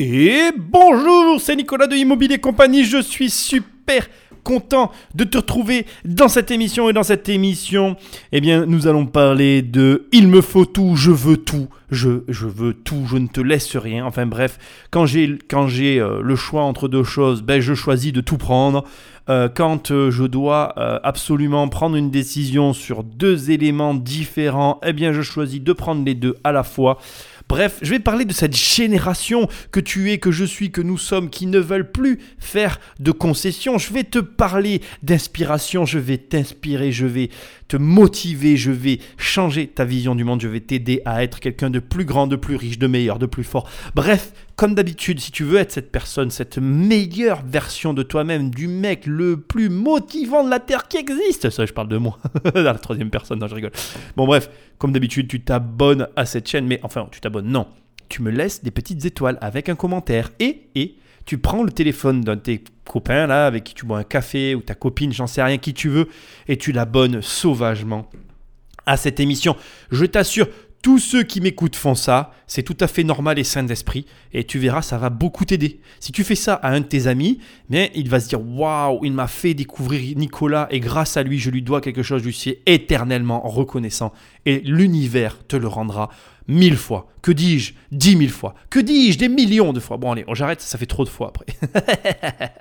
Et bonjour, c'est Nicolas de Immobilier Compagnie, je suis super content de te retrouver dans cette émission et dans cette émission, eh bien, nous allons parler de il me faut tout, je veux tout, je, je veux tout, je ne te laisse rien. Enfin bref, quand j'ai quand j'ai euh, le choix entre deux choses, ben je choisis de tout prendre. Euh, quand euh, je dois absolument prendre une décision sur deux éléments différents, eh bien je choisis de prendre les deux à la fois. Bref, je vais parler de cette génération que tu es, que je suis, que nous sommes, qui ne veulent plus faire de concessions. Je vais te parler d'inspiration, je vais t'inspirer, je vais te motiver, je vais changer ta vision du monde, je vais t'aider à être quelqu'un de plus grand, de plus riche, de meilleur, de plus fort. Bref, comme d'habitude, si tu veux être cette personne, cette meilleure version de toi-même, du mec le plus motivant de la Terre qui existe, ça je parle de moi, dans la troisième personne, non je rigole. Bon bref, comme d'habitude, tu t'abonnes à cette chaîne, mais enfin, tu t'abonnes, non. Tu me laisses des petites étoiles avec un commentaire et, et, tu prends le téléphone d'un de tes copains là avec qui tu bois un café ou ta copine, j'en sais rien qui tu veux, et tu l'abonnes sauvagement à cette émission. Je t'assure, tous ceux qui m'écoutent font ça, c'est tout à fait normal et sain d'esprit, et tu verras, ça va beaucoup t'aider. Si tu fais ça à un de tes amis, mais il va se dire waouh, il m'a fait découvrir Nicolas, et grâce à lui, je lui dois quelque chose, je suis éternellement reconnaissant, et l'univers te le rendra mille fois. Que dis-je? Dix mille fois. Que dis-je? Des millions de fois. Bon, allez, j'arrête, ça fait trop de fois après.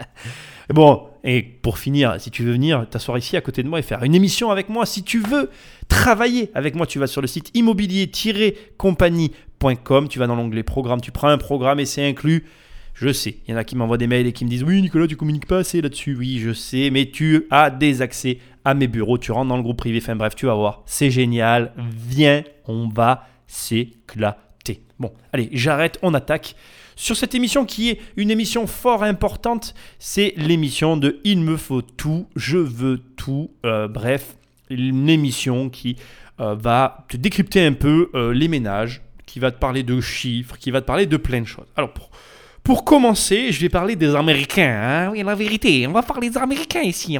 bon, et pour finir, si tu veux venir t'asseoir ici à côté de moi et faire une émission avec moi, si tu veux travailler avec moi, tu vas sur le site immobilier-compagnie.com, tu vas dans l'onglet programme, tu prends un programme et c'est inclus. Je sais, il y en a qui m'envoient des mails et qui me disent Oui, Nicolas, tu communiques pas assez là-dessus. Oui, je sais, mais tu as des accès à mes bureaux, tu rentres dans le groupe privé. Enfin bref, tu vas voir, c'est génial. Viens, on va s'éclater. Bon, allez, j'arrête, on attaque. Sur cette émission qui est une émission fort importante, c'est l'émission de Il me faut tout, je veux tout. Euh, bref, une émission qui euh, va te décrypter un peu euh, les ménages, qui va te parler de chiffres, qui va te parler de plein de choses. Alors, pour, pour commencer, je vais parler des Américains. Hein? Oui, la vérité. On va parler des Américains ici. You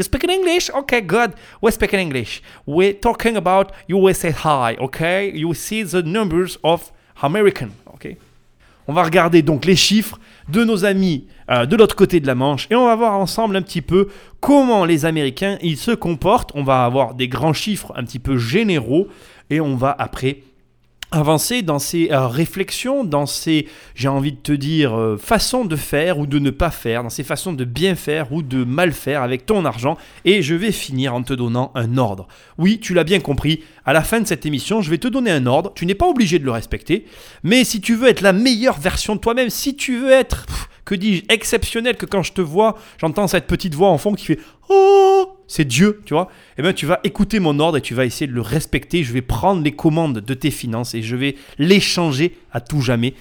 speak English? Okay, good. We speak English. We're talking about USA High? You see the numbers of American, okay? On va regarder donc les chiffres de nos amis euh, de l'autre côté de la Manche et on va voir ensemble un petit peu comment les Américains ils se comportent. On va avoir des grands chiffres un petit peu généraux et on va après avancer dans ces euh, réflexions, dans ces, j'ai envie de te dire, euh, façons de faire ou de ne pas faire, dans ces façons de bien faire ou de mal faire avec ton argent. Et je vais finir en te donnant un ordre. Oui, tu l'as bien compris, à la fin de cette émission, je vais te donner un ordre. Tu n'es pas obligé de le respecter, mais si tu veux être la meilleure version de toi-même, si tu veux être que dis-je, exceptionnel que quand je te vois, j'entends cette petite voix en fond qui fait Oh C'est Dieu, tu vois Eh bien, tu vas écouter mon ordre et tu vas essayer de le respecter. Je vais prendre les commandes de tes finances et je vais les changer à tout jamais.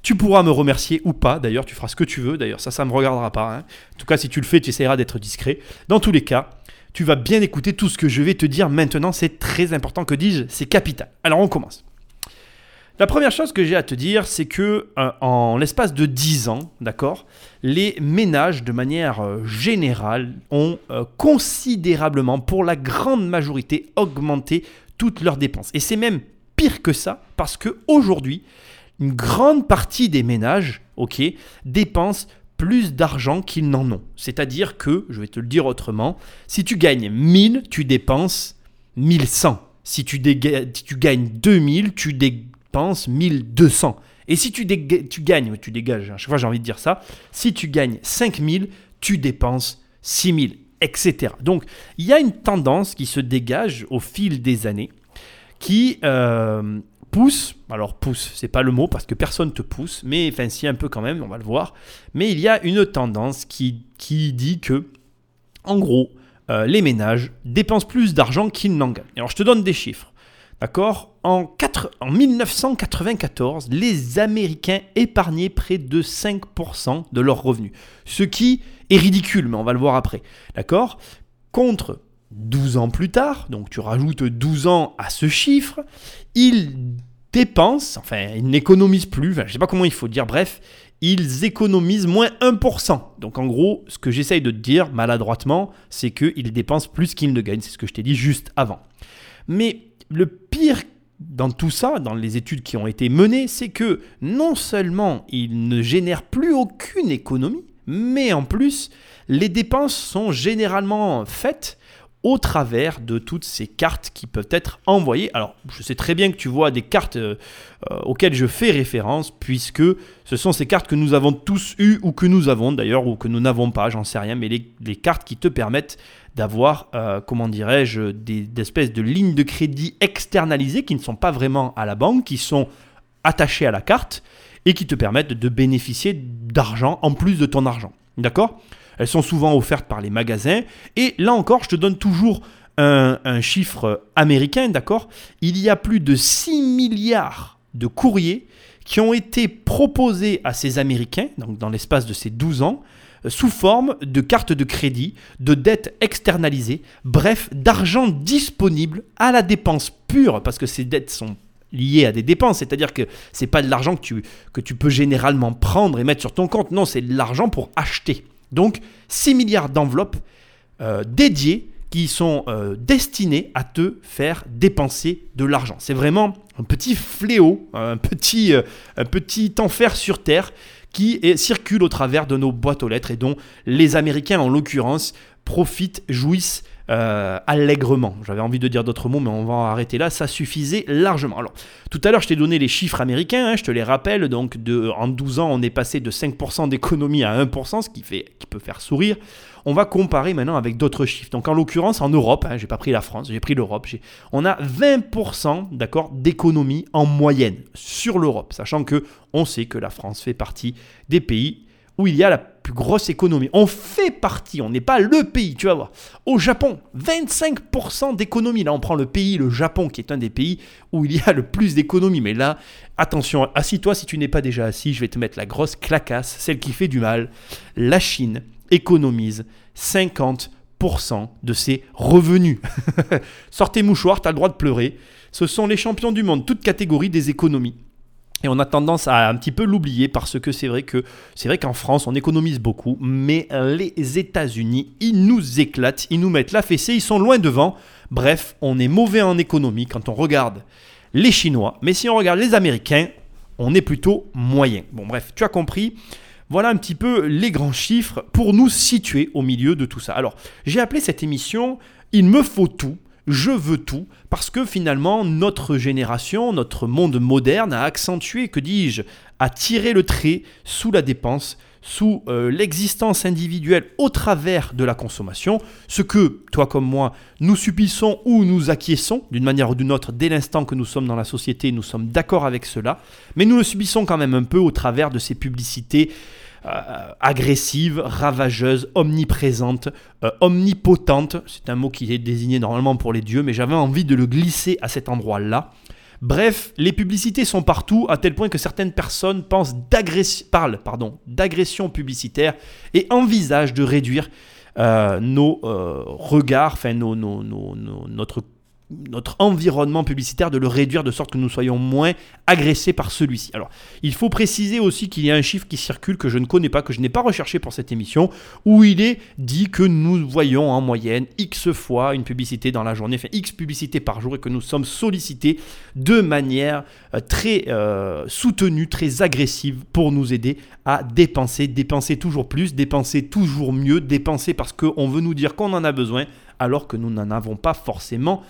Tu pourras me remercier ou pas, d'ailleurs, tu feras ce que tu veux, d'ailleurs, ça, ça ne me regardera pas. Hein. En tout cas, si tu le fais, tu essaieras d'être discret. Dans tous les cas, tu vas bien écouter tout ce que je vais te dire maintenant, c'est très important, que dis-je, c'est capital. Alors, on commence. La première chose que j'ai à te dire, c'est que euh, en l'espace de 10 ans, d'accord, les ménages, de manière euh, générale, ont euh, considérablement, pour la grande majorité, augmenté toutes leurs dépenses. Et c'est même pire que ça, parce qu'aujourd'hui, une grande partie des ménages, ok, dépensent plus d'argent qu'ils n'en ont. C'est-à-dire que, je vais te le dire autrement, si tu gagnes 1000, tu dépenses 1100. Si tu, si tu gagnes 2000, tu dépenses pense 1200. Et si tu, tu gagnes, tu dégages, à chaque fois j'ai envie de dire ça, si tu gagnes 5000, tu dépenses 6000, etc. Donc il y a une tendance qui se dégage au fil des années qui euh, pousse, alors pousse, c'est pas le mot parce que personne te pousse, mais enfin si un peu quand même, on va le voir, mais il y a une tendance qui, qui dit que, en gros, euh, les ménages dépensent plus d'argent qu'ils n'en gagnent. Alors je te donne des chiffres. D'accord? En, en 1994, les Américains épargnaient près de 5% de leurs revenus. Ce qui est ridicule, mais on va le voir après. D'accord? Contre 12 ans plus tard, donc tu rajoutes 12 ans à ce chiffre, ils dépensent, enfin, ils n'économisent plus, je ne sais pas comment il faut dire, bref, ils économisent moins 1%. Donc en gros, ce que j'essaye de te dire maladroitement, c'est qu'ils dépensent plus qu'ils ne gagnent. C'est ce que je t'ai dit juste avant. Mais le dans tout ça, dans les études qui ont été menées, c'est que non seulement il ne génère plus aucune économie, mais en plus, les dépenses sont généralement faites au travers de toutes ces cartes qui peuvent être envoyées. Alors, je sais très bien que tu vois des cartes euh, euh, auxquelles je fais référence, puisque ce sont ces cartes que nous avons tous eues, ou que nous avons d'ailleurs, ou que nous n'avons pas, j'en sais rien, mais les, cartes qui te permettent d'avoir, euh, comment dirais-je, des, des, espèces de lignes de crédit externalisées qui ne sont pas vraiment à la banque, qui sont attachées à la carte, et qui te permettent de bénéficier d'argent en plus de ton argent. D'accord? Elles sont souvent offertes par les magasins. Et là encore, je te donne toujours un, chiffre américain, d'accord? Il y a plus de 6 milliards de courriers qui ont été proposés à ces Américains, donc dans l'espace de ces 12 ans, sous forme de cartes de crédit, de dettes externalisées, bref, d'argent disponible à la dépense pure, parce que ces dettes sont liées à des dépenses, c'est-à-dire que c'est pas de l'argent que tu, que tu peux généralement prendre et mettre sur ton compte, non, c'est de l'argent pour acheter. Donc 6 milliards d'enveloppes euh, dédiées qui sont euh, destinées à te faire dépenser de l'argent. C'est vraiment un petit fléau, un petit, euh, un petit enfer sur Terre qui circule au travers de nos boîtes aux lettres et dont les Américains en l'occurrence profitent, jouissent euh, allègrement. J'avais envie de dire d'autres mots, mais on va en arrêter là. Ça suffisait largement. Alors, tout à l'heure, je t'ai donné les chiffres américains, hein, je te les rappelle. Donc, en 12 ans, on est passé de 5% d'économie à 1%, ce qui, fait, qui peut faire sourire. On va comparer maintenant avec d'autres chiffres. Donc, en l'occurrence, en Europe, hein, j'ai pas pris la France, j'ai pris l'Europe. On a 20% d'accord d'économie en moyenne sur l'Europe, sachant que on sait que la France fait partie des pays où il y a la plus grosse économie. On fait partie, on n'est pas le pays, tu vas voir. Au Japon, 25% d'économie. Là, on prend le pays, le Japon, qui est un des pays où il y a le plus d'économie. Mais là, attention, assis-toi si tu n'es pas déjà assis, je vais te mettre la grosse clacasse, celle qui fait du mal. La Chine économise 50% de ses revenus. Sortez mouchoir, tu as le droit de pleurer. Ce sont les champions du monde, toutes catégories des économies. Et on a tendance à un petit peu l'oublier parce que c'est vrai que c'est vrai qu'en France on économise beaucoup, mais les États-Unis ils nous éclatent, ils nous mettent la fessée, ils sont loin devant. Bref, on est mauvais en économie quand on regarde les Chinois, mais si on regarde les Américains, on est plutôt moyen. Bon bref, tu as compris. Voilà un petit peu les grands chiffres pour nous situer au milieu de tout ça. Alors, j'ai appelé cette émission Il me faut tout je veux tout, parce que finalement notre génération, notre monde moderne a accentué, que dis-je, a tiré le trait sous la dépense, sous euh, l'existence individuelle au travers de la consommation, ce que toi comme moi nous subissons ou nous acquiesçons d'une manière ou d'une autre dès l'instant que nous sommes dans la société, nous sommes d'accord avec cela, mais nous le subissons quand même un peu au travers de ces publicités euh, agressive, ravageuse, omniprésente, euh, omnipotente. C'est un mot qui est désigné normalement pour les dieux, mais j'avais envie de le glisser à cet endroit-là. Bref, les publicités sont partout, à tel point que certaines personnes pensent parlent d'agression publicitaire et envisagent de réduire euh, nos regards, enfin nos, notre notre environnement publicitaire, de le réduire de sorte que nous soyons moins agressés par celui-ci. Alors, il faut préciser aussi qu'il y a un chiffre qui circule que je ne connais pas, que je n'ai pas recherché pour cette émission, où il est dit que nous voyons en moyenne X fois une publicité dans la journée, enfin X publicités par jour, et que nous sommes sollicités de manière euh, très euh, soutenue, très agressive pour nous aider à dépenser, dépenser toujours plus, dépenser toujours mieux, dépenser parce qu'on veut nous dire qu'on en a besoin, alors que nous n'en avons pas forcément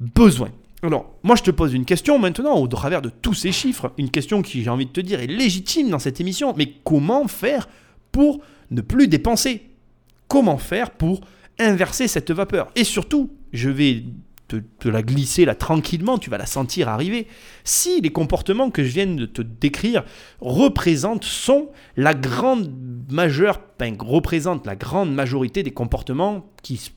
besoin. Alors, moi je te pose une question maintenant au travers de tous ces chiffres, une question qui, j'ai envie de te dire, est légitime dans cette émission, mais comment faire pour ne plus dépenser? Comment faire pour inverser cette vapeur? Et surtout, je vais te, la glisser là tranquillement, tu vas la sentir arriver. Si les comportements que je viens de te décrire représentent, sont la grande majeure, la grande majorité des comportements qui se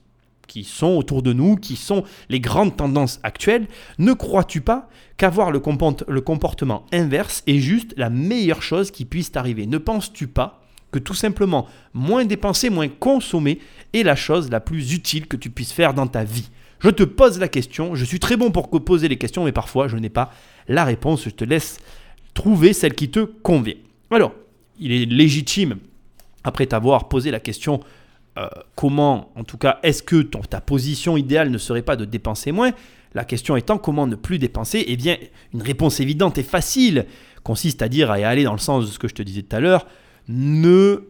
qui sont autour de nous, qui sont les grandes tendances actuelles, ne crois-tu pas qu'avoir le, comportement inverse est juste la meilleure chose qui puisse t'arriver? Ne penses-tu pas que tout simplement moins dépenser, moins consommer est la chose la plus utile que tu puisses faire dans ta vie? Je te pose la question, je suis très bon pour poser les questions, mais parfois je n'ai pas la réponse, je te laisse trouver celle qui te convient. Alors, il est légitime, après t'avoir posé la question euh, comment, en tout cas, est-ce que ta position idéale ne serait pas de dépenser moins? La question étant comment ne plus dépenser? Eh bien, une réponse évidente et facile consiste à dire et à aller dans le sens de ce que je te disais tout à l'heure, ne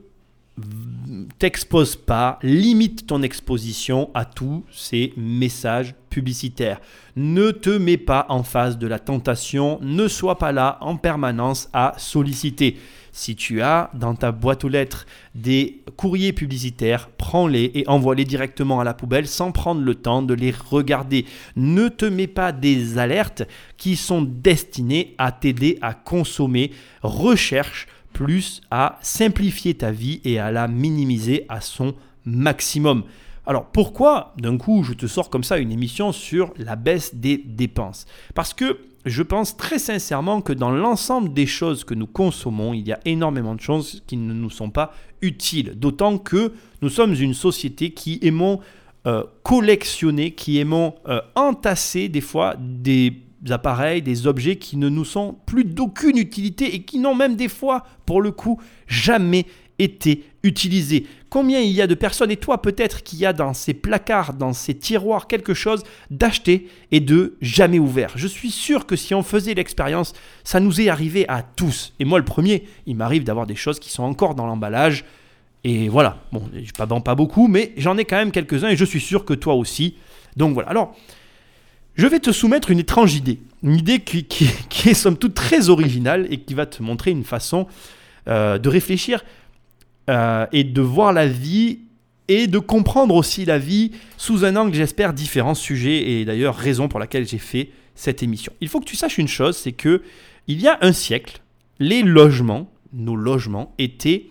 t'expose pas, limite ton exposition à tous ces messages publicitaires. Ne te mets pas en face de la tentation, ne sois pas là en permanence à solliciter. Si tu as dans ta boîte aux lettres des courriers publicitaires, prends-les et envoie-les directement à la poubelle sans prendre le temps de les regarder. Ne te mets pas des alertes qui sont destinées à t'aider à consommer. Recherche plus à simplifier ta vie et à la minimiser à son maximum. Alors pourquoi d'un coup je te sors comme ça une émission sur la baisse des dépenses? Parce que je pense très sincèrement que dans l'ensemble des choses que nous consommons, il y a énormément de choses qui ne nous sont pas utiles. D'autant que nous sommes une société qui aimons euh, collectionner, qui aimons euh, entasser des fois des appareils, des objets qui ne nous sont plus d'aucune utilité et qui n'ont même des fois, pour le coup, jamais été utilisés. Combien il y a de personnes, et toi peut-être, qui a dans ces placards, dans ces tiroirs quelque chose d'acheté et de jamais ouvert? Je suis sûr que si on faisait l'expérience, ça nous est arrivé à tous. Et moi le premier, il m'arrive d'avoir des choses qui sont encore dans l'emballage. Et voilà, bon, je pas pas beaucoup, mais j'en ai quand même quelques-uns et je suis sûr que toi aussi. Donc voilà. Alors, je vais te soumettre une étrange idée. Une idée qui, est somme toute très originale et qui va te montrer une façon euh, de réfléchir euh, et de voir la vie et de comprendre aussi la vie sous un angle, j'espère, différent sujet et d'ailleurs raison pour laquelle j'ai fait cette émission. Il faut que tu saches une chose, c'est que il y a un siècle, les logements, nos logements étaient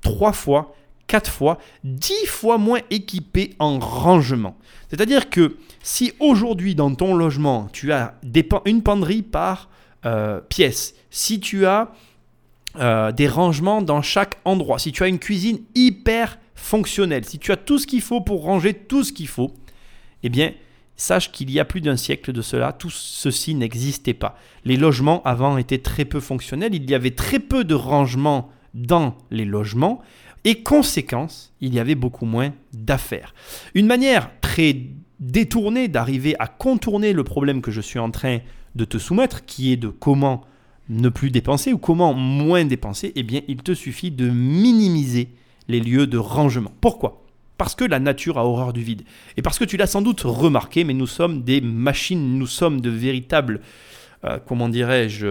trois fois, quatre fois, dix fois moins équipés en rangement. C'est-à-dire que si aujourd'hui dans ton logement, tu as une penderie par euh, pièce, si tu as euh, des rangements dans chaque endroit, si tu as une cuisine hyper fonctionnelle, si tu as tout ce qu'il faut pour ranger tout ce qu'il faut, eh bien, sache qu'il y a plus d'un siècle de cela, tout ceci n'existait pas. Les logements avant étaient très peu fonctionnels, il y avait très peu de rangements dans les logements, et conséquence, il y avait beaucoup moins d'affaires. Une manière très détournée d'arriver à contourner le problème que je suis en train de te soumettre, qui est de comment ne plus dépenser ou comment moins dépenser, eh bien il te suffit de minimiser les lieux de rangement. Pourquoi? Parce que la nature a horreur du vide. Et parce que tu l'as sans doute remarqué, mais nous sommes des machines, nous sommes de véritables, euh, comment dirais-je,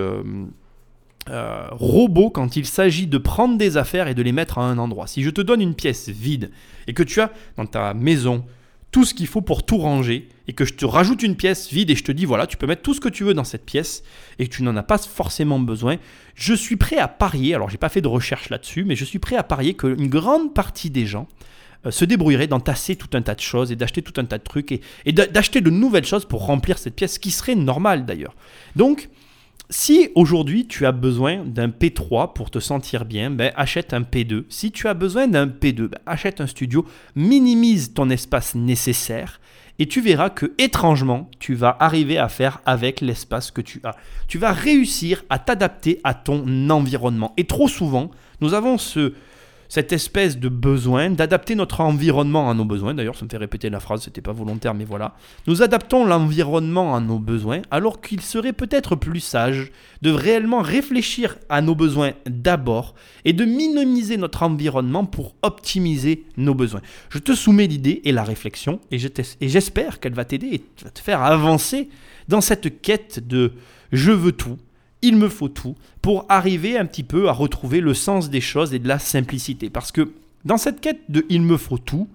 euh, robots quand il s'agit de prendre des affaires et de les mettre à un endroit. Si je te donne une pièce vide et que tu as dans ta maison tout ce qu'il faut pour tout ranger et que je te rajoute une pièce vide et je te dis voilà, tu peux mettre tout ce que tu veux dans cette pièce et que tu n'en as pas forcément besoin, je suis prêt à parier, alors j'ai pas fait de recherche là-dessus, mais je suis prêt à parier qu'une grande partie des gens euh, se débrouilleraient d'entasser tout un tas de choses et d'acheter tout un tas de trucs et, et d'acheter de nouvelles choses pour remplir cette pièce, ce qui serait normal d'ailleurs. Donc, si aujourd'hui tu as besoin d'un P3 pour te sentir bien, ben, achète un P2. Si tu as besoin d'un P2, ben, achète un studio, minimise ton espace nécessaire et tu verras que étrangement, tu vas arriver à faire avec l'espace que tu as. Tu vas réussir à t'adapter à ton environnement. Et trop souvent, nous avons ce, cette espèce de besoin d'adapter notre environnement à nos besoins. D'ailleurs, ça me fait répéter la phrase, c'était pas volontaire, mais voilà. Nous adaptons l'environnement à nos besoins, alors qu'il serait peut-être plus sage de réellement réfléchir à nos besoins d'abord et de minimiser notre environnement pour optimiser nos besoins. Je te soumets l'idée et la réflexion, et j'espère qu'elle va t'aider et va te faire avancer dans cette quête de je veux tout, il me faut tout pour arriver un petit peu à retrouver le sens des choses et de la simplicité. Parce que dans cette quête de il me faut tout,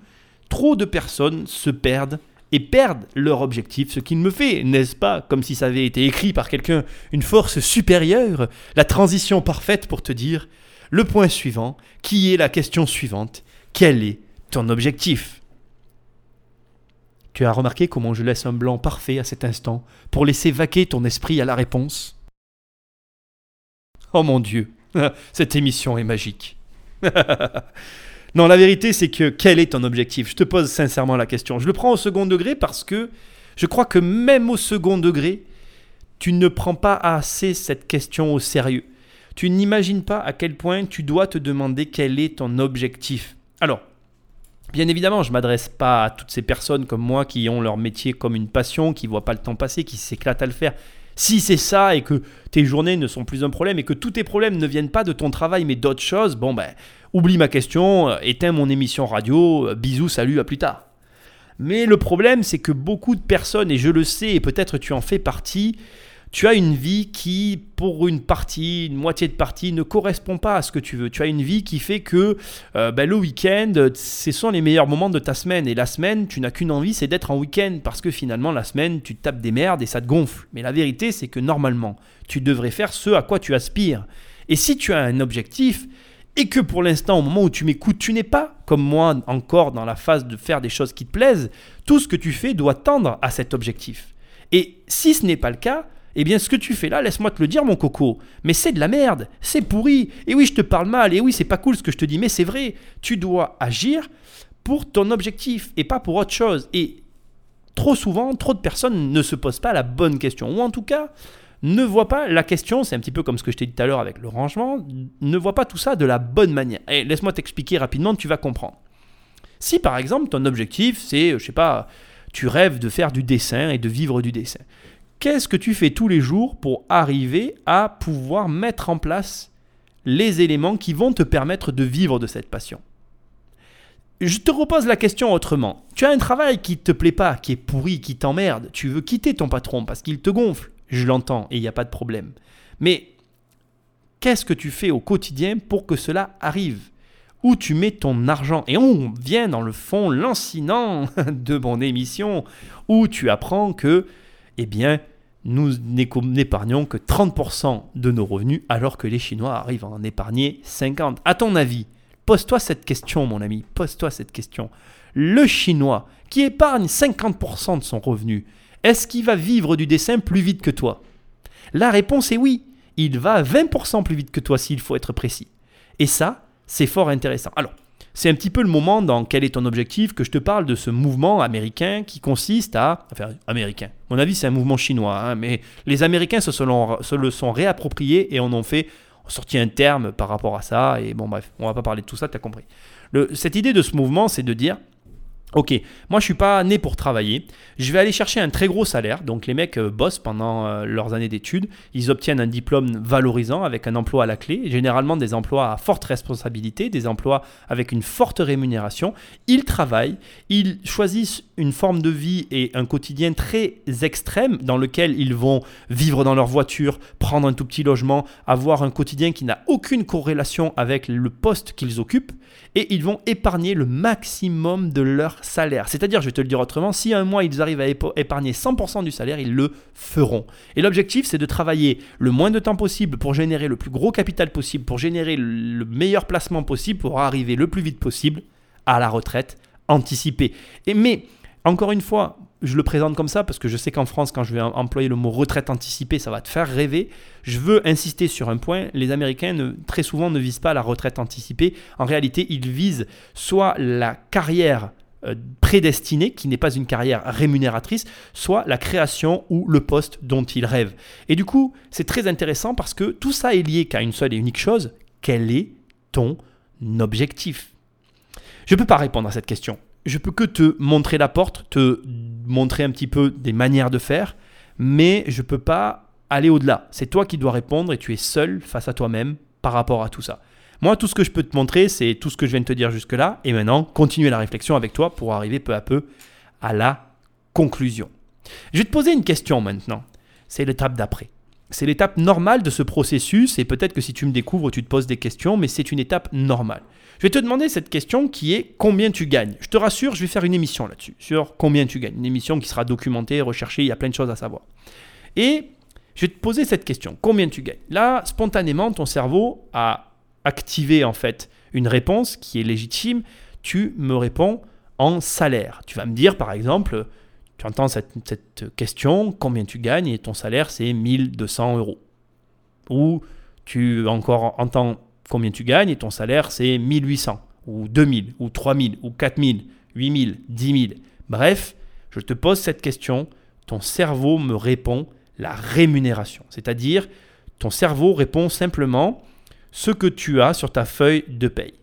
trop de personnes se perdent et perdent leur objectif, ce qui me fait, n'est-ce pas, comme si ça avait été écrit par quelqu'un, une force supérieure, la transition parfaite pour te dire le point suivant, qui est la question suivante, quel est ton objectif? Tu as remarqué comment je laisse un blanc parfait à cet instant pour laisser vaquer ton esprit à la réponse? Oh mon Dieu, cette émission est magique. non, la vérité, c'est que quel est ton objectif? Je te pose sincèrement la question. Je le prends au second degré parce que je crois que même au second degré, tu ne prends pas assez cette question au sérieux. Tu n'imagines pas à quel point tu dois te demander quel est ton objectif. Alors, Bien évidemment, je ne m'adresse pas à toutes ces personnes comme moi qui ont leur métier comme une passion, qui ne voient pas le temps passer, qui s'éclatent à le faire. Si c'est ça et que tes journées ne sont plus un problème et que tous tes problèmes ne viennent pas de ton travail mais d'autres choses, bon ben, oublie ma question, euh, éteins mon émission radio, euh, bisous, salut, à plus tard. Mais le problème, c'est que beaucoup de personnes, et je le sais, et peut-être tu en fais partie, tu as une vie qui, pour une partie, une moitié de partie, ne correspond pas à ce que tu veux. Tu as une vie qui fait que euh, ben, le week-end, ce sont les meilleurs moments de ta semaine. Et la semaine, tu n'as qu'une envie, c'est d'être en week-end. Parce que finalement, la semaine, tu tapes des merdes et ça te gonfle. Mais la vérité, c'est que normalement, tu devrais faire ce à quoi tu aspires. Et si tu as un objectif, et que pour l'instant, au moment où tu m'écoutes, tu n'es pas, comme moi, encore dans la phase de faire des choses qui te plaisent, tout ce que tu fais doit tendre à cet objectif. Et si ce n'est pas le cas, eh bien, ce que tu fais là, laisse-moi te le dire, mon coco, mais c'est de la merde, c'est pourri. Et oui, je te parle mal, et oui, c'est pas cool ce que je te dis, mais c'est vrai. Tu dois agir pour ton objectif et pas pour autre chose. Et trop souvent, trop de personnes ne se posent pas la bonne question, ou en tout cas, ne voient pas la question, c'est un petit peu comme ce que je t'ai dit tout à l'heure avec le rangement, ne voient pas tout ça de la bonne manière. Et laisse-moi t'expliquer rapidement, tu vas comprendre. Si par exemple ton objectif c'est, je sais pas, tu rêves de faire du dessin et de vivre du dessin qu'est-ce que tu fais tous les jours pour arriver à pouvoir mettre en place les éléments qui vont te permettre de vivre de cette passion? Je te repose la question autrement. Tu as un travail qui ne te plaît pas, qui est pourri, qui t'emmerde. Tu veux quitter ton patron parce qu'il te gonfle. Je l'entends et il n'y a pas de problème. Mais qu'est-ce que tu fais au quotidien pour que cela arrive? Où tu mets ton argent? Et on vient dans le fond lancinant de mon émission où tu apprends que, eh bien, nous n'épargnons que 30% de nos revenus alors que les Chinois arrivent à en épargner 50%. À ton avis, pose-toi cette question mon ami, pose-toi cette question. Le Chinois qui épargne 50% de son revenu, est-ce qu'il va vivre du dessin plus vite que toi? La réponse est oui. Il va 20% plus vite que toi s'il faut être précis. Et ça, c'est fort intéressant. Alors, c'est un petit peu le moment dans quel est ton objectif que je te parle de ce mouvement américain qui consiste à... Enfin, américain. mon avis, c'est un mouvement chinois, hein, mais les Américains se, le sont réappropriés et en ont fait sorti un terme par rapport à ça. Et bon, bref, on va pas parler de tout ça, tu as compris. Cette idée de ce mouvement, c'est de dire Ok, moi je suis pas né pour travailler. Je vais aller chercher un très gros salaire. Donc les mecs euh, bossent pendant euh, leurs années d'études. Ils obtiennent un diplôme valorisant avec un emploi à la clé. Généralement des emplois à forte responsabilité, des emplois avec une forte rémunération. Ils travaillent. Ils choisissent une forme de vie et un quotidien très extrême dans lequel ils vont vivre dans leur voiture, prendre un tout petit logement, avoir un quotidien qui n'a aucune corrélation avec le poste qu'ils occupent. Et ils vont épargner le maximum de leur salaire. C'est-à-dire, je vais te le dire autrement, si un mois ils arrivent à épargner 100% du salaire, ils le feront. Et l'objectif, c'est de travailler le moins de temps possible pour générer le plus gros capital possible, pour générer le meilleur placement possible, pour arriver le plus vite possible à la retraite anticipée. Et mais, encore une fois, je le présente comme ça parce que je sais qu'en France, quand je vais employer le mot retraite anticipée, ça va te faire rêver. Je veux insister sur un point. Les Américains, très souvent, ne visent pas la retraite anticipée. En réalité, ils visent soit la carrière prédestinée, qui n'est pas une carrière rémunératrice, soit la création ou le poste dont il rêve. Et du coup, c'est très intéressant parce que tout ça est lié qu'à une seule et unique chose, quel est ton objectif? Je ne peux pas répondre à cette question. Je peux que te montrer la porte, te montrer un petit peu des manières de faire, mais je ne peux pas aller au-delà. C'est toi qui dois répondre et tu es seul face à toi-même par rapport à tout ça. Moi, tout ce que je peux te montrer, c'est tout ce que je viens de te dire jusque-là. Et maintenant, continuer la réflexion avec toi pour arriver peu à peu à la conclusion. Je vais te poser une question maintenant. C'est l'étape d'après. C'est l'étape normale de ce processus et peut-être que si tu me découvres, tu te poses des questions, mais c'est une étape normale. Je vais te demander cette question qui est combien tu gagnes. Je te rassure, je vais faire une émission là-dessus, sur combien tu gagnes. Une émission qui sera documentée, recherchée, il y a plein de choses à savoir. Et je vais te poser cette question, combien tu gagnes Là, spontanément, ton cerveau a activer en fait une réponse qui est légitime, tu me réponds en salaire. Tu vas me dire par exemple, tu entends cette, question, combien tu gagnes et ton salaire c'est 1200 euros. Ou tu encore entends combien tu gagnes et ton salaire c'est 1800 ou 2000 ou 3000 ou 4000, 8000, 10 000. Bref, je te pose cette question, ton cerveau me répond la rémunération. C'est-à-dire, ton cerveau répond simplement ce que tu as sur ta feuille de paye.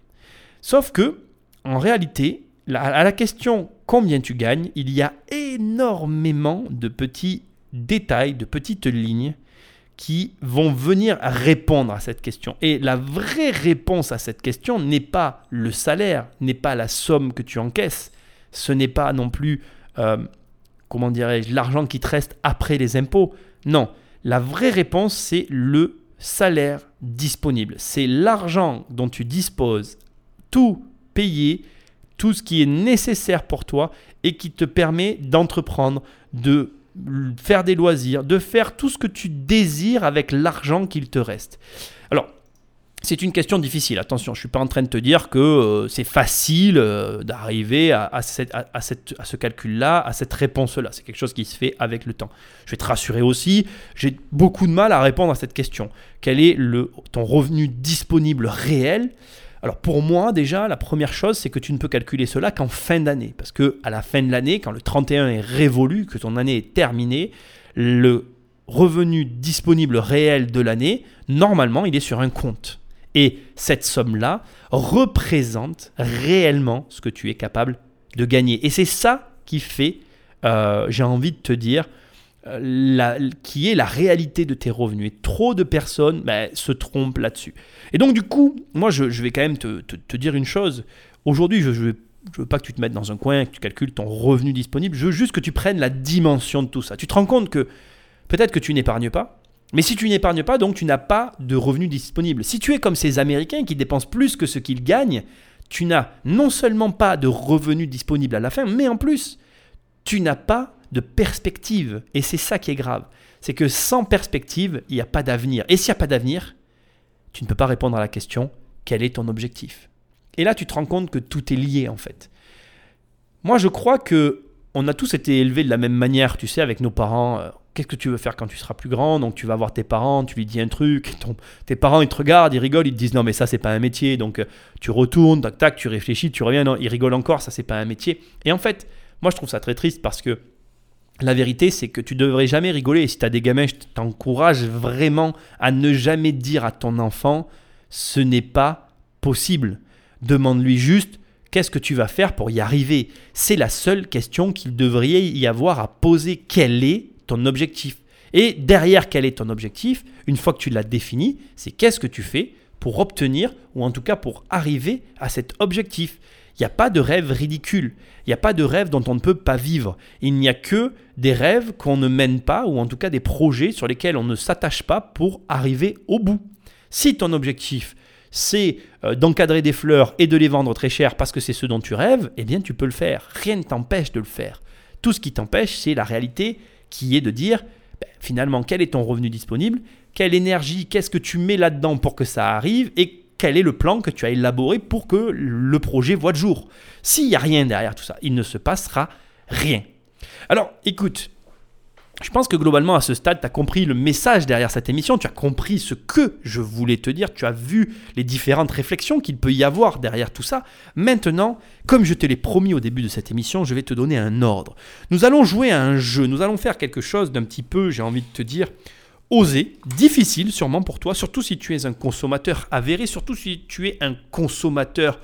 Sauf que, en réalité, à la question combien tu gagnes, il y a énormément de petits détails, de petites lignes qui vont venir répondre à cette question. Et la vraie réponse à cette question n'est pas le salaire, n'est pas la somme que tu encaisses, ce n'est pas non plus, euh, comment dirais-je, l'argent qui te reste après les impôts. Non, la vraie réponse, c'est le salaire disponible. C'est l'argent dont tu disposes, tout payé, tout ce qui est nécessaire pour toi et qui te permet d'entreprendre, de faire des loisirs, de faire tout ce que tu désires avec l'argent qu'il te reste. Alors, c'est une question difficile, attention, je ne suis pas en train de te dire que euh, c'est facile euh, d'arriver à, ce calcul-là, à cette réponse-là. C'est quelque chose qui se fait avec le temps. Je vais te rassurer aussi, j'ai beaucoup de mal à répondre à cette question. Quel est ton revenu disponible réel? Alors pour moi déjà, la première chose, c'est que tu ne peux calculer cela qu'en fin d'année. Parce que à la fin de l'année, quand le 31 est révolu, que ton année est terminée, le revenu disponible réel de l'année, normalement, il est sur un compte. Et cette somme-là représente réellement ce que tu es capable de gagner. Et c'est ça qui fait, euh, j'ai envie de te dire, euh, qui est la réalité de tes revenus. Et trop de personnes ben, se trompent là-dessus. Et donc du coup, moi je, vais quand même te, dire une chose. Aujourd'hui, je ne veux pas que tu te mettes dans un coin, que tu calcules ton revenu disponible. Je veux juste que tu prennes la dimension de tout ça. Tu te rends compte que peut-être que tu n'épargnes pas. Mais si tu n'épargnes pas, donc tu n'as pas de revenus disponibles. Si tu es comme ces Américains qui dépensent plus que ce qu'ils gagnent, tu n'as non seulement pas de revenus disponibles à la fin, mais en plus, tu n'as pas de perspective. Et c'est ça qui est grave. C'est que sans perspective, il n'y a pas d'avenir. Et s'il n'y a pas d'avenir, tu ne peux pas répondre à la question quel est ton objectif? Et là, tu te rends compte que tout est lié en fait. Moi, je crois que on a tous été élevés de la même manière, tu sais, avec nos parents. Euh, qu'est-ce que tu veux faire quand tu seras plus grand? Donc tu vas voir tes parents, tu lui dis un truc, tes parents ils te regardent, ils rigolent, ils te disent non mais ça c'est pas un métier. Donc euh, tu retournes, tac tac, tu réfléchis, tu reviens, non, ils rigolent encore, ça c'est pas un métier. Et en fait, moi je trouve ça très triste parce que la vérité, c'est que tu devrais jamais rigoler. Et si tu as des gamins, je t'encourage vraiment à ne jamais dire à ton enfant ce n'est pas possible. Demande-lui juste qu'est-ce que tu vas faire pour y arriver? C'est la seule question qu'il devrait y avoir à poser. Quel est ton objectif? Et derrière quel est ton objectif, une fois que tu l'as défini, c'est qu'est-ce que tu fais pour obtenir, ou en tout cas pour arriver à cet objectif? Il n'y a pas de rêve ridicule. Il n'y a pas de rêve dont on ne peut pas vivre. Il n'y a que des rêves qu'on ne mène pas, ou en tout cas des projets sur lesquels on ne s'attache pas pour arriver au bout. Si ton objectif, c'est euh, d'encadrer des fleurs et de les vendre très cher parce que c'est ce dont tu rêves, eh bien tu peux le faire. Rien ne t'empêche de le faire. Tout ce qui t'empêche, c'est la réalité qui est de dire ben, finalement quel est ton revenu disponible, quelle énergie, qu'est-ce que tu mets là-dedans pour que ça arrive et quel est le plan que tu as élaboré pour que le projet voit le jour. S'il n'y a rien derrière tout ça, il ne se passera rien. Alors, écoute, je pense que globalement, à ce stade, tu as compris le message derrière cette émission, tu as compris ce que je voulais te dire, tu as vu les différentes réflexions qu'il peut y avoir derrière tout ça. Maintenant, comme je te l'ai promis au début de cette émission, je vais te donner un ordre. Nous allons jouer à un jeu, nous allons faire quelque chose d'un petit peu, j'ai envie de te dire, osé, difficile sûrement pour toi, surtout si tu es un consommateur avéré, surtout si tu es un consommateur,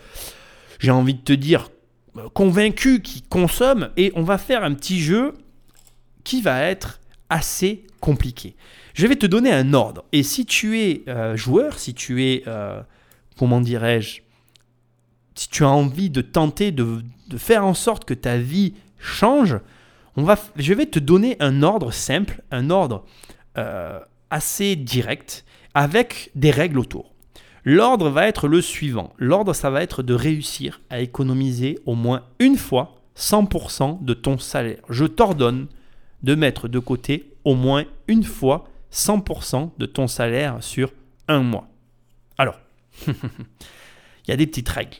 j'ai envie de te dire, convaincu, qui consomme, et on va faire un petit jeu qui va être assez compliqué. Je vais te donner un ordre, et si tu es euh, joueur, si tu es, euh, comment dirais-je, si tu as envie de tenter de, faire en sorte que ta vie change, je vais te donner un ordre simple, un ordre euh, assez direct avec des règles autour. L'ordre va être le suivant. L'ordre, ça va être de réussir à économiser au moins une fois 100% de ton salaire. Je t'ordonne de mettre de côté au moins une fois 100% de ton salaire sur un mois. Alors, il y a des petites règles.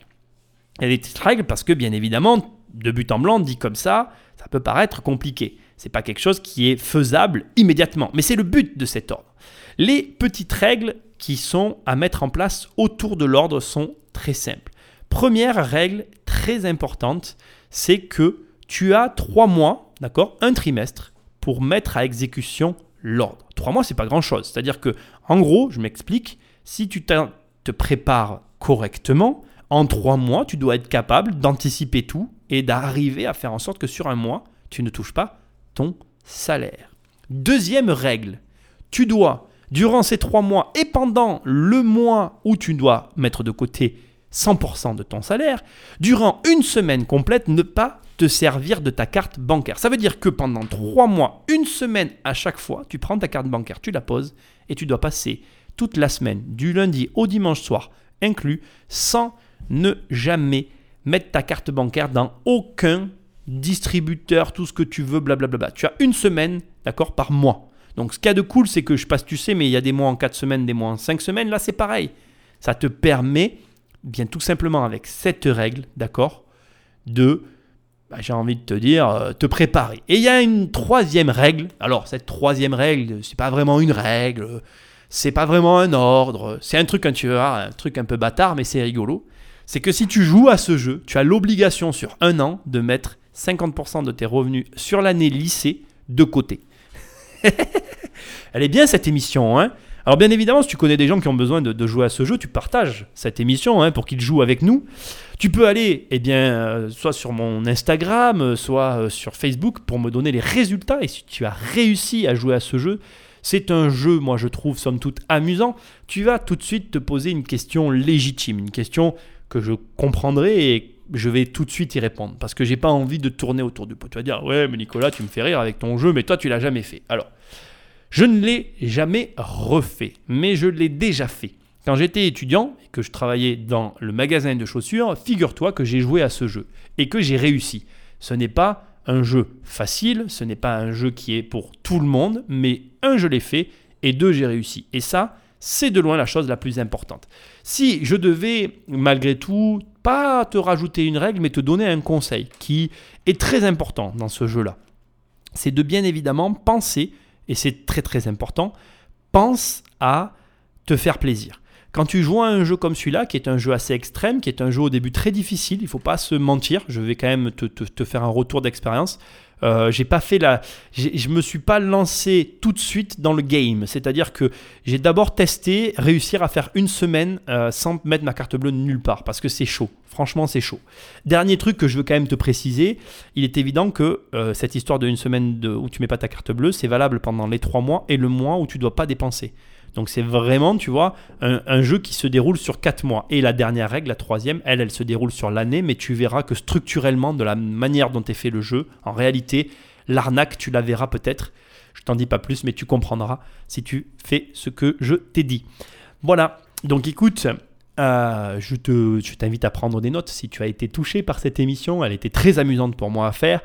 Il y a des petites règles parce que, bien évidemment, de but en blanc, dit comme ça, ça peut paraître compliqué. C'est pas quelque chose qui est faisable immédiatement, mais c'est le but de cet ordre. Les petites règles qui sont à mettre en place autour de l'ordre sont très simples. Première règle très importante, c'est que tu as trois mois, d'accord, un trimestre mettre à exécution l'ordre. Trois mois, c'est pas grand chose. C'est-à-dire que, en gros, je m'explique, si tu te prépares correctement, en trois mois, tu dois être capable d'anticiper tout et d'arriver à faire en sorte que sur un mois, tu ne touches pas ton salaire. Deuxième règle, tu dois, durant ces trois mois et pendant le mois où tu dois mettre de côté 100% de ton salaire, durant une semaine complète, ne pas te servir de ta carte bancaire. Ça veut dire que pendant trois mois, une semaine à chaque fois, tu prends ta carte bancaire, tu la poses et tu dois passer toute la semaine, du lundi au dimanche soir inclus, sans ne jamais mettre ta carte bancaire dans aucun distributeur, tout ce que tu veux, blablabla. Tu as une semaine, d'accord, par mois. Donc ce qu'il y a de cool, c'est que je passe, tu sais, mais il y a des mois en 4 semaines, des mois en 5 semaines. Là, c'est pareil. Ça te permet, bien tout simplement avec cette règle, d'accord, de, bah, j'ai envie de te dire, euh, te préparer. Et il y a une troisième règle. Alors, cette troisième règle, c'est pas vraiment une règle, c'est pas vraiment un ordre. C'est un truc, quand tu un truc un peu bâtard, mais c'est rigolo. C'est que si tu joues à ce jeu, tu as l'obligation sur un an de mettre 50% de tes revenus sur l'année lycée de côté. Elle est bien cette émission, hein alors bien évidemment, si tu connais des gens qui ont besoin de, jouer à ce jeu, tu partages cette émission hein, pour qu'ils jouent avec nous. Tu peux aller, eh bien, euh, soit sur mon Instagram, soit euh, sur Facebook pour me donner les résultats. Et si tu as réussi à jouer à ce jeu, c'est un jeu, moi je trouve, somme toute amusant. Tu vas tout de suite te poser une question légitime, une question que je comprendrai et je vais tout de suite y répondre parce que j'ai pas envie de tourner autour du pot. Tu vas dire ouais mais Nicolas tu me fais rire avec ton jeu mais toi tu l'as jamais fait. Alors je ne l'ai jamais refait mais je l'ai déjà fait. Quand j'étais étudiant et que je travaillais dans le magasin de chaussures, figure-toi que j'ai joué à ce jeu et que j'ai réussi. Ce n'est pas un jeu facile, ce n'est pas un jeu qui est pour tout le monde, mais un je l'ai fait et deux j'ai réussi. Et ça, c'est de loin la chose la plus importante. Si je devais malgré tout pas te rajouter une règle, mais te donner un conseil qui est très important dans ce jeu-là. C'est de bien évidemment penser, et c'est très très important, pense à te faire plaisir. Quand tu joues à un jeu comme celui-là, qui est un jeu assez extrême, qui est un jeu au début très difficile, il ne faut pas se mentir, je vais quand même te, te faire un retour d'expérience. Euh, j'ai pas fait la, je me suis pas lancé tout de suite dans le game. C'est-à-dire que j'ai d'abord testé, réussir à faire une semaine euh, sans mettre ma carte bleue nulle part parce que c'est chaud. Franchement, c'est chaud. Dernier truc que je veux quand même te préciser, il est évident que euh, cette histoire de une semaine de, où tu mets pas ta carte bleue, c'est valable pendant les trois mois et le mois où tu dois pas dépenser. Donc c'est vraiment, tu vois, un, jeu qui se déroule sur 4 mois. Et la dernière règle, la troisième, elle, elle se déroule sur l'année, mais tu verras que structurellement, de la manière dont est fait le jeu, en réalité, l'arnaque, tu la verras peut-être. Je t'en dis pas plus, mais tu comprendras si tu fais ce que je t'ai dit. Voilà, donc écoute, euh, je, te, je t'invite à prendre des notes si tu as été touché par cette émission. Elle était très amusante pour moi à faire.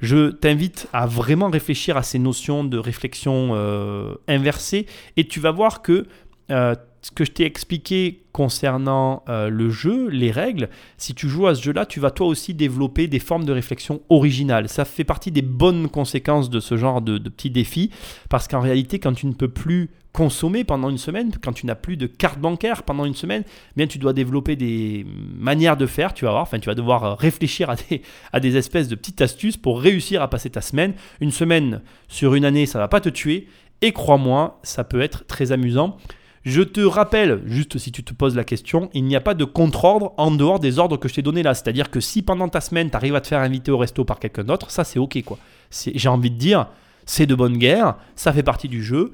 Je t'invite à vraiment réfléchir à ces notions de réflexion euh, inversée et tu vas voir que euh, ce que je t'ai expliqué concernant euh, le jeu, les règles, si tu joues à ce jeu-là, tu vas toi aussi développer des formes de réflexion originales. Ça fait partie des bonnes conséquences de ce genre de, petits défis, parce qu'en réalité, quand tu ne peux plus consommer pendant une semaine, quand tu n'as plus de carte bancaire pendant une semaine, eh bien tu dois développer des manières de faire, tu vas voir, enfin tu vas devoir réfléchir à des, à des espèces de petites astuces pour réussir à passer ta semaine. Une semaine sur une année, ça va pas te tuer, et crois-moi, ça peut être très amusant. Je te rappelle, juste si tu te poses la question, il n'y a pas de contre-ordre en dehors des ordres que je t'ai donnés là. C'est-à-dire que si pendant ta semaine, tu arrives à te faire inviter au resto par quelqu'un d'autre, ça c'est ok quoi. J'ai envie de dire, c'est de bonne guerre, ça fait partie du jeu.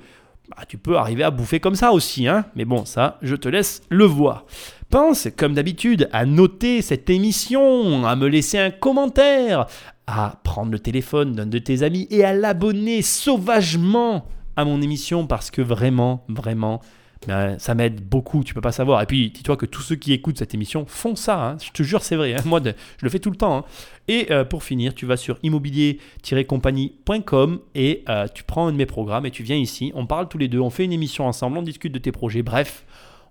Bah, tu peux arriver à bouffer comme ça aussi, hein. Mais bon, ça, je te laisse le voir. Pense, comme d'habitude, à noter cette émission, à me laisser un commentaire, à prendre le téléphone d'un de tes amis et à l'abonner sauvagement à mon émission parce que vraiment, vraiment, ben, ça m'aide beaucoup, tu peux pas savoir. Et puis, dis-toi que tous ceux qui écoutent cette émission font ça. Hein. Je te jure, c'est vrai. Hein. Moi, je le fais tout le temps. Hein. Et euh, pour finir, tu vas sur immobilier-compagnie.com et euh, tu prends un de mes programmes et tu viens ici. On parle tous les deux, on fait une émission ensemble, on discute de tes projets. Bref,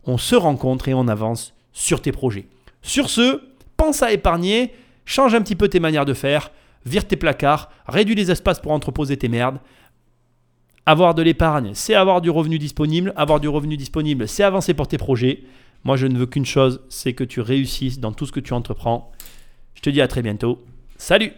on se rencontre et on avance sur tes projets. Sur ce, pense à épargner, change un petit peu tes manières de faire, vire tes placards, réduis les espaces pour entreposer tes merdes. Avoir de l'épargne, c'est avoir du revenu disponible. Avoir du revenu disponible, c'est avancer pour tes projets. Moi, je ne veux qu'une chose, c'est que tu réussisses dans tout ce que tu entreprends. Je te dis à très bientôt. Salut